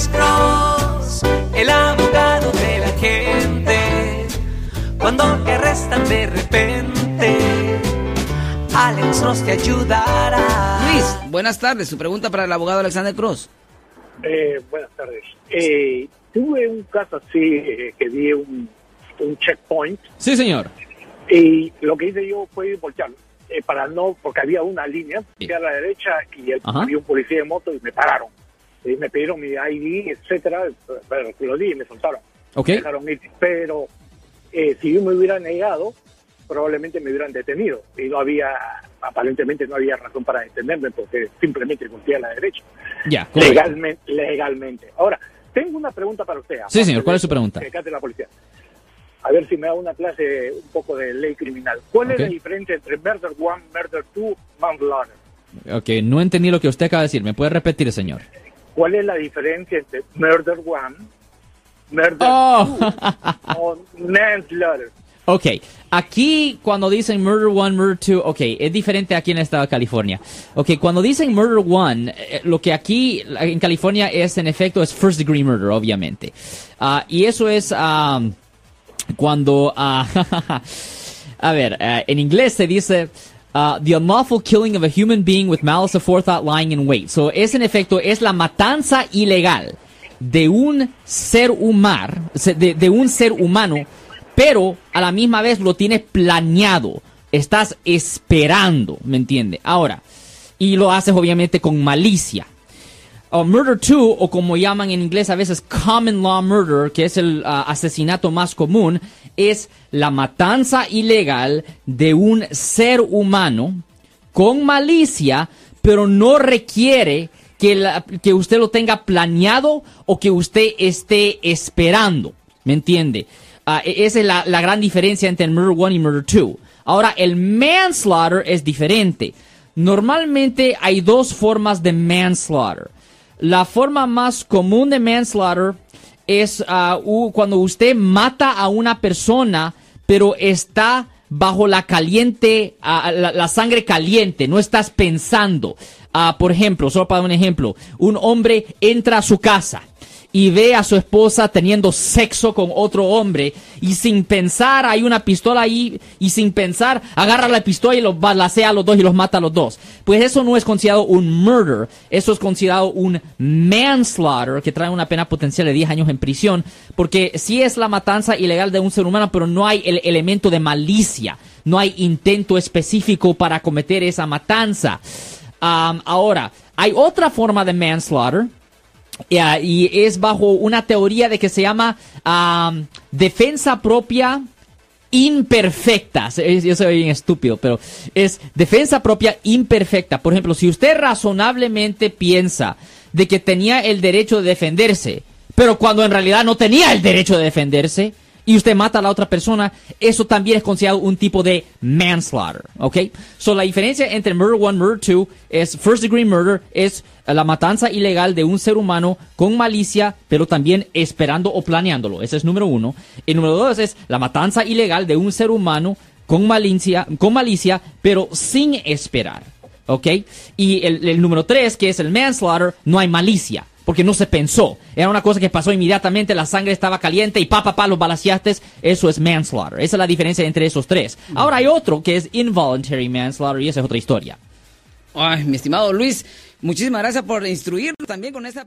Alex Cross, el abogado de la gente. Cuando te arrestan de repente, Alex Cross te ayudará. Luis, buenas tardes. Su pregunta para el abogado Alexander Cross. Eh, buenas tardes. Eh, tuve un caso así eh, que di un, un checkpoint Sí, señor. y lo que hice yo fue voltearlo eh, para no, porque había una línea Sí. a la derecha y el- había un policía de moto y me pararon. Y me pidieron mi ID, etcétera, pero lo di y me soltaron. Ok. Me dejaron ir. Pero eh, si yo me hubiera negado, probablemente me hubieran detenido. Y no había, aparentemente no había razón para detenerme porque simplemente volteé a la derecha. Ya, correcto. legalmente, legalmente. Ahora, tengo una pregunta para usted. Sí, señor, ¿cuál de es su pregunta? la policía. A ver si me da una clase un poco de ley criminal. ¿Cuál es la diferencia entre murder one, murder two, manslaughter? Ok, no entendí lo que usted acaba de decir. ¿Me puede repetir, señor? ¿Cuál es la diferencia entre murder one, murder Oh. two o manslaughter? Ok, aquí cuando dicen Murder 1, Murder 2, ok, es diferente aquí en el estado de California. Ok, cuando dicen Murder 1, eh, lo que aquí en California es en efecto es First Degree Murder, obviamente. Ah, y eso es ah, cuando, ah, a ver, eh, en inglés se dice ah, the unlawful killing of a human being with malice aforethought lying in wait. So es en efecto, es la matanza ilegal de un ser humano, de un ser humano, pero a la misma vez lo tienes planeado. Estás esperando, ¿me entiende? Ahora, y lo haces obviamente con malicia. O murder 2, o como llaman en inglés a veces common law murder, que es el ah, asesinato más común, es la matanza ilegal de un ser humano con malicia, pero no requiere que usted lo tenga planeado o que usted esté esperando. ¿Me entiende? Ah, e- esa es la, la gran diferencia entre el Murder 1 y Murder 2. Ahora, el manslaughter es diferente. Normalmente hay dos formas de manslaughter. La forma más común de manslaughter es ah, u- cuando usted mata a una persona, pero está bajo la caliente, ah, la, la sangre caliente, no estás pensando. Ah, por ejemplo, solo para un ejemplo, un hombre entra a su casa y ve a su esposa teniendo sexo con otro hombre y sin pensar hay una pistola ahí y sin pensar agarra la pistola y los balacea a los dos y los mata a los dos. Pues eso no es considerado un murder, eso es considerado un manslaughter que trae una pena potencial de 10 años en prisión porque sí es la matanza ilegal de un ser humano pero no hay el elemento de malicia, no hay intento específico para cometer esa matanza. Ahora, hay otra forma de manslaughter y es bajo una teoría de que se llama am, defensa propia imperfecta. Yo soy bien estúpido, pero es defensa propia imperfecta. Por ejemplo, si usted razonablemente piensa de que tenía el derecho de defenderse, pero cuando en realidad no tenía el derecho de defenderse, y usted mata a la otra persona, eso también es considerado un tipo de manslaughter, ¿ok? So, la diferencia entre murder 1 murder 2 es first degree murder, es la matanza ilegal de un ser humano con malicia, pero también esperando o planeándolo. Ese es número uno. Y número dos es la matanza ilegal de un ser humano con malicia, con malicia pero sin esperar, ¿ok? Y el número tres, que es el manslaughter, no hay malicia porque no se pensó. Era una cosa que pasó inmediatamente, la sangre estaba caliente y pa, los balaceaste. Eso es manslaughter. Esa es la diferencia entre esos tres. Ahora hay otro que es involuntary manslaughter y esa es otra historia. Ay, mi estimado Luis, muchísimas gracias por instruirnos también con esta...